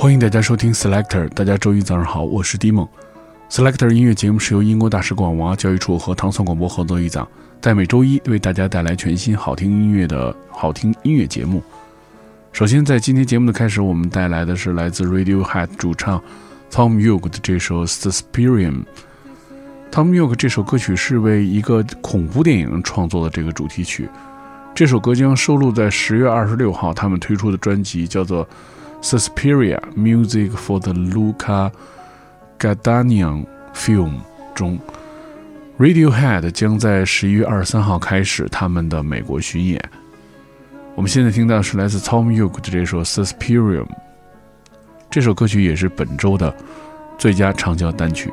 欢迎大家收听 Selector，大家周一早上好，我是 D 梦。Selector 音乐节目是由英国大使馆文化教育处和糖蒜广播合作一档，在每周一为大家带来全新好听音乐的好听音乐节目。首先，在今天节目的开始，我们带来的是来自 Radiohead 主唱 Tom York 的这首 Suspirium。Tom York 这首歌曲是为一个恐怖电影创作的这个主题曲。这首歌将收录在十月二十六号他们推出的专辑，叫做《Suspiria Music for the Luca g a d a n i a n Film》中。Radiohead 将在十一月二十三号开始他们的美国巡演。我们现在听到是来自 Tom York 的这首《Suspirium》，这首歌曲也是本周的最佳长焦单曲。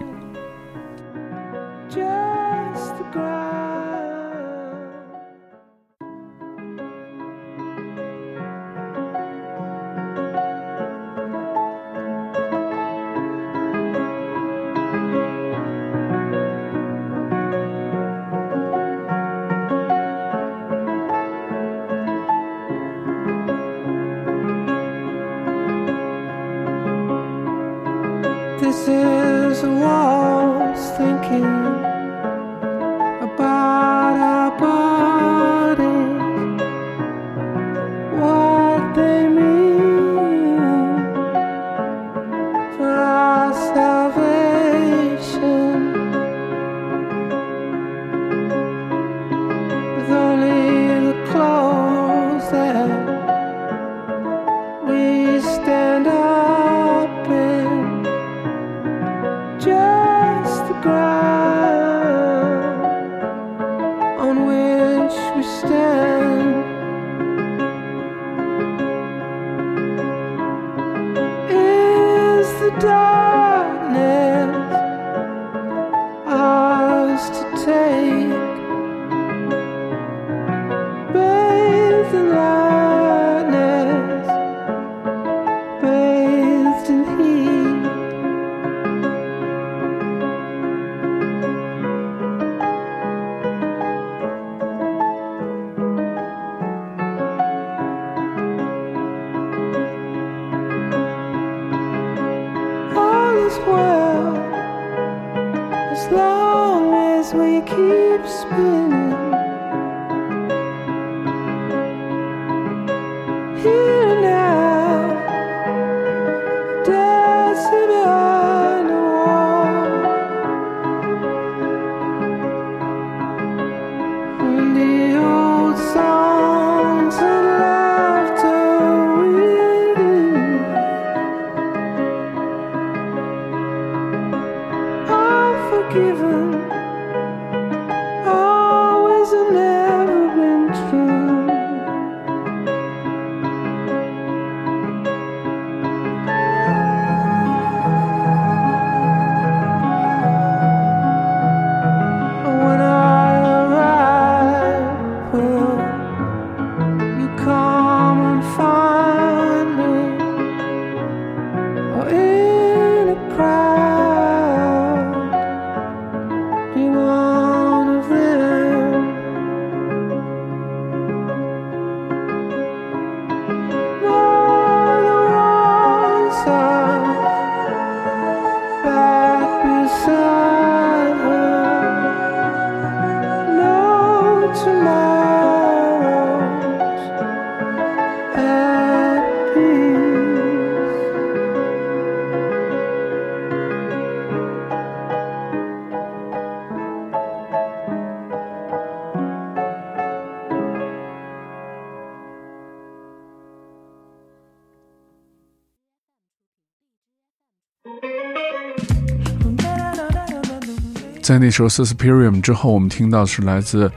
在那首《Suspirium》之后，我们听到的是来自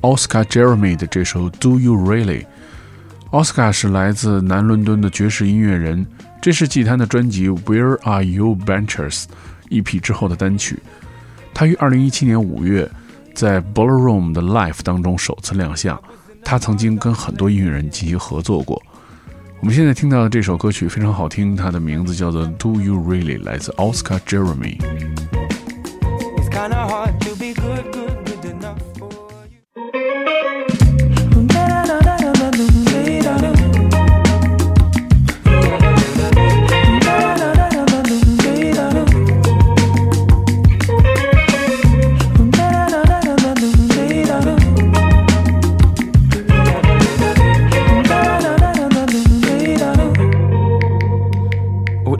Oscar Jeremy 的这首《Do You Really》。奥斯卡是来自南伦敦的爵士音乐人，这是季坛的专辑《Where Are You Benches》EP 之后的单曲。他于2017年5月在 Ballroom 的 Live 当中首次亮相。他曾经跟很多音乐人进行合作过。我们现在听到的这首歌曲非常好听，它的名字叫做《Do You Really》，来自 Oscar Jeremy。kinda hard to be good, good, good enough for you.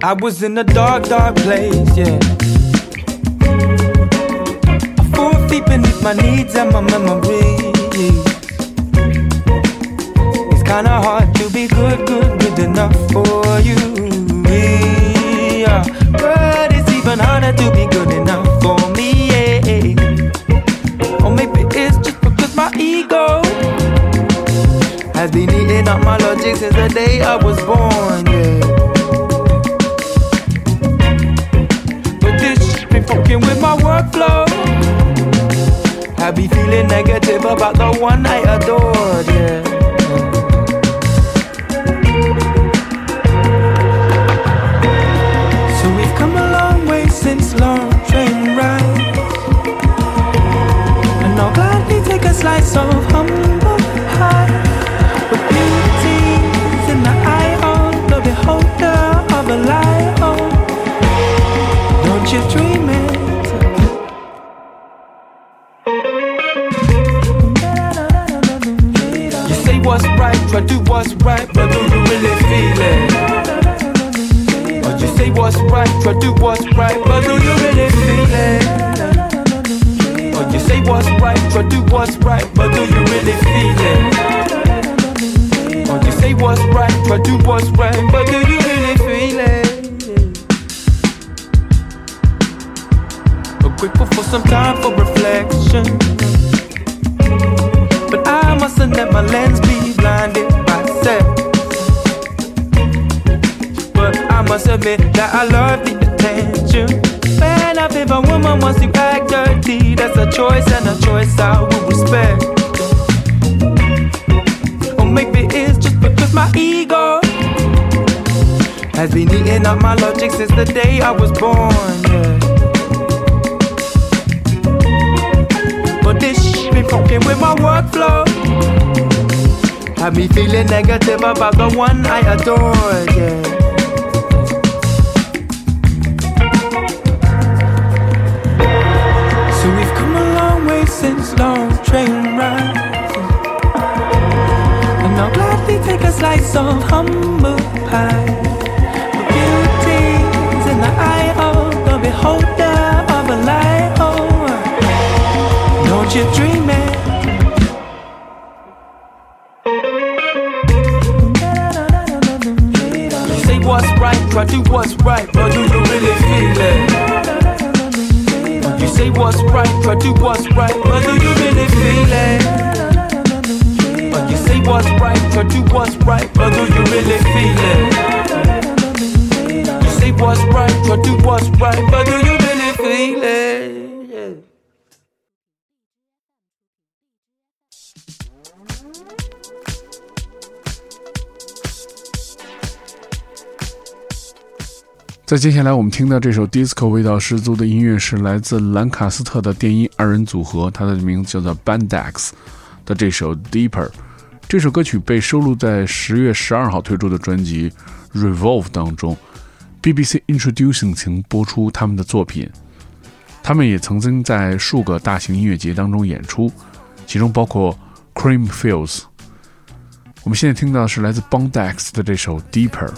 I was in a dark, dark place, yeah. Feet beneath my needs and my memories. It's kinda hard to be good, good, good enough for you. Yeah. But it's even harder to be good enough for me, yeah. Or maybe it's just because my ego has been eating up my logic since the day I was born, yeah. fucking with my workflow. I be feeling negative about the one I adored, yeah. Wants to act dirty, that's a choice and a choice I will respect. Or maybe it's just because my ego has been eating up my logic since the day I was born. Yeah. But this shit been fucking with my workflow. Have me feeling negative about the one I adore, yeah. Train rides. And I'll gladly take a slice of humble pie. The beauty's in the eye of the beholder of a lie. Oh, don't you dream it? Say what's right, try do what's right, but do you really feel it? Say what's right, try do what's right, but do you really feel it? But you say what's right, try do what's right, but do you really feel it? You say what's right, try do what's right, but do you 在接下来我们听到这首 disco 味道十足的音乐是来自兰卡斯特的电音二人组合，它的名字叫做 Bandex 的这首 Deeper。这首歌曲被收录在十月十二号推出的专辑 Revolve 当中。BBC Introducing 曾播出他们的作品，他们也曾经在数个大型音乐节当中演出，其中包括 Creamfields。我们现在听到的是来自 Bandex 的这首 Deeper。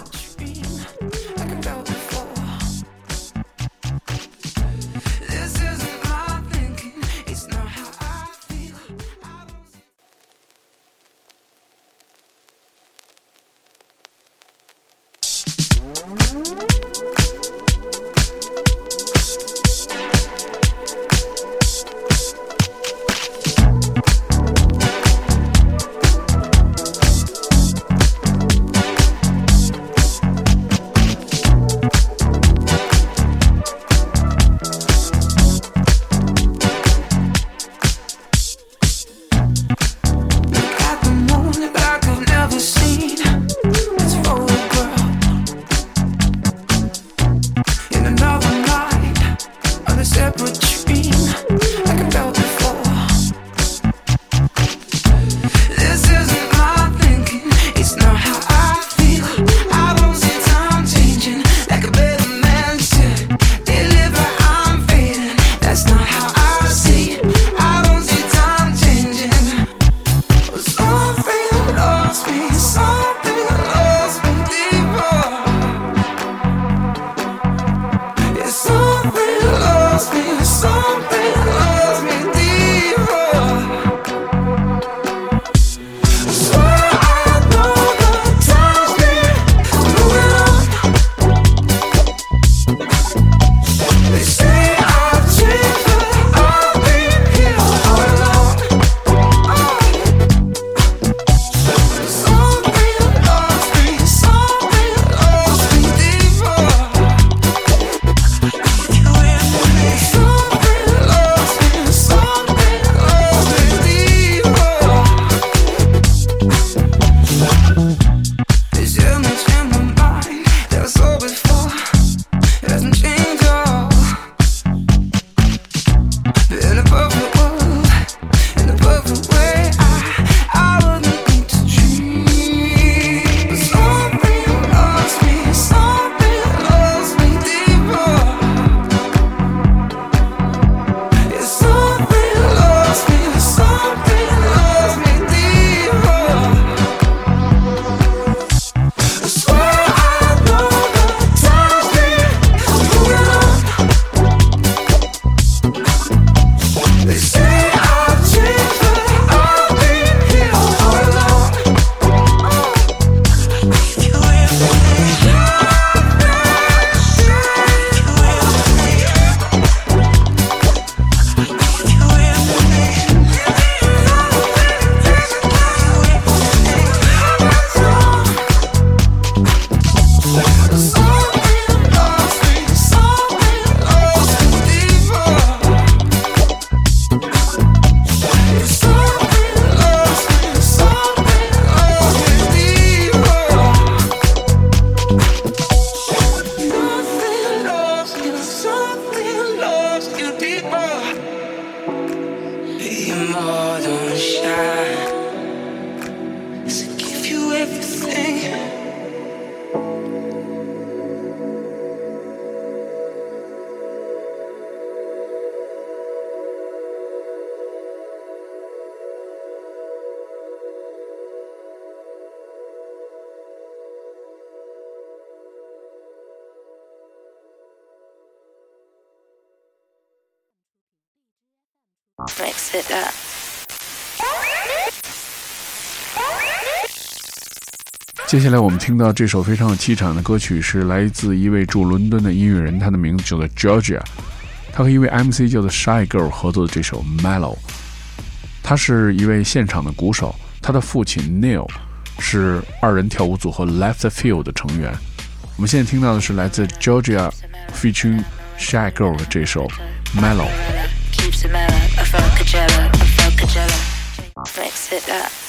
Mix it up. 接下来我们听到这首非常有气场的歌曲，是来自一位住伦敦的音乐人，他的名字叫做 Georgia。他和一位 MC 叫做 Shy Girl 合作的这首 Mellow。他是一位现场的鼓手，他的父亲 Neil 是二人跳舞组合 Left Field 的成员。我们现在听到的是来自 Georgia featuring Shy Girl 的这首 Mellow。Keeps it mellow. A Funkadella. A Funkadella. Mix it up.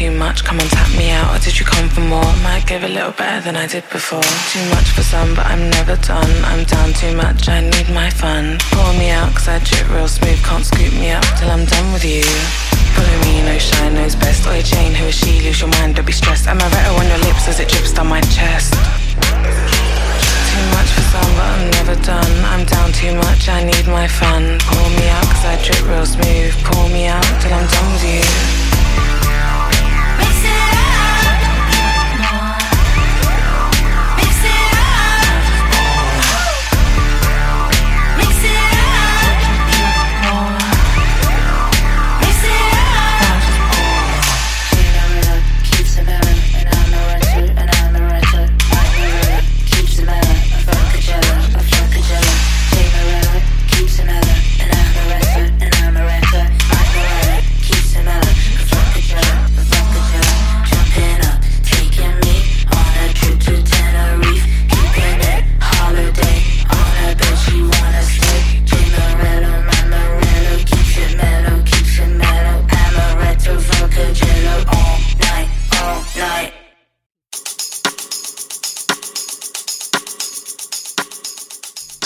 Too much. Come on, tap me out, or did you come for more? Might give a little better than I did before. Too much for some, but I'm never done. I'm down too much, I need my fun. Pour me out, cause I drip real smooth. Can't scoop me up till I'm done with you. Follow me, no shine, knows best. Oi, Jane, who is she? Lose your mind, don't be stressed. Am I better on your lips as it drips down my chest? Too much for some, but I'm never done. I'm down too much, I need my fun. Pour me out, cause I drip real smooth. Pour me out till I'm done with you.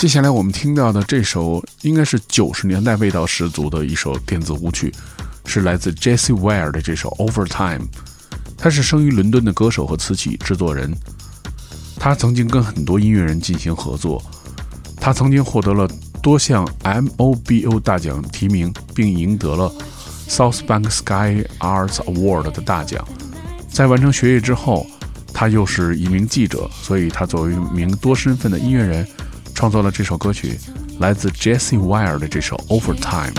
接下来我们听到的这首应该是九十年代味道十足的一首电子舞曲，是来自 Jesse Ware 的这首 Overtime。他是生于伦敦的歌手和词曲制作人，他曾经跟很多音乐人进行合作，他曾经获得了多项 MOBO 大奖提名，并赢得了 South Bank Sky Arts Award 的大奖。在完成学业之后，他又是一名记者，所以他作为一名多身份的音乐人，创作了这首歌曲，来自 Jesse Wire 的这首 Overtime。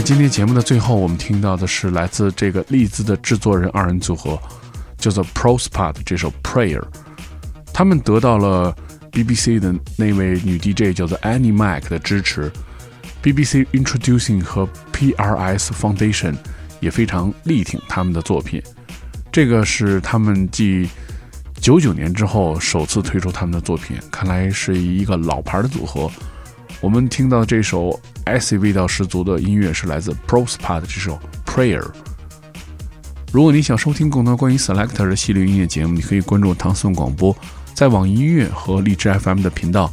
在今天节目的最后，我们听到的是来自这个利兹的制作人二人组合，叫做 Prospa 的这首 Prayer。他们得到了 BBC 的那位女 DJ 叫做 Annie Mac 的支持，BBC Introducing 和 PRS Foundation 也非常力挺他们的作品。这个是他们继九九年之后首次推出他们的作品，看来是一个老牌的组合。我们听到这首 S E 味道十足的音乐是来自 Prospa 的这首 Prayer。如果你想收听更多关于 Selector 的系列音乐节目，你可以关注唐宋广播，在网易音乐和荔枝 FM 的频道。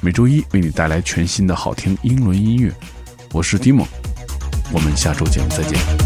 每周一为你带来全新的好听英伦音乐。我是 d i m o 我们下周节目再见。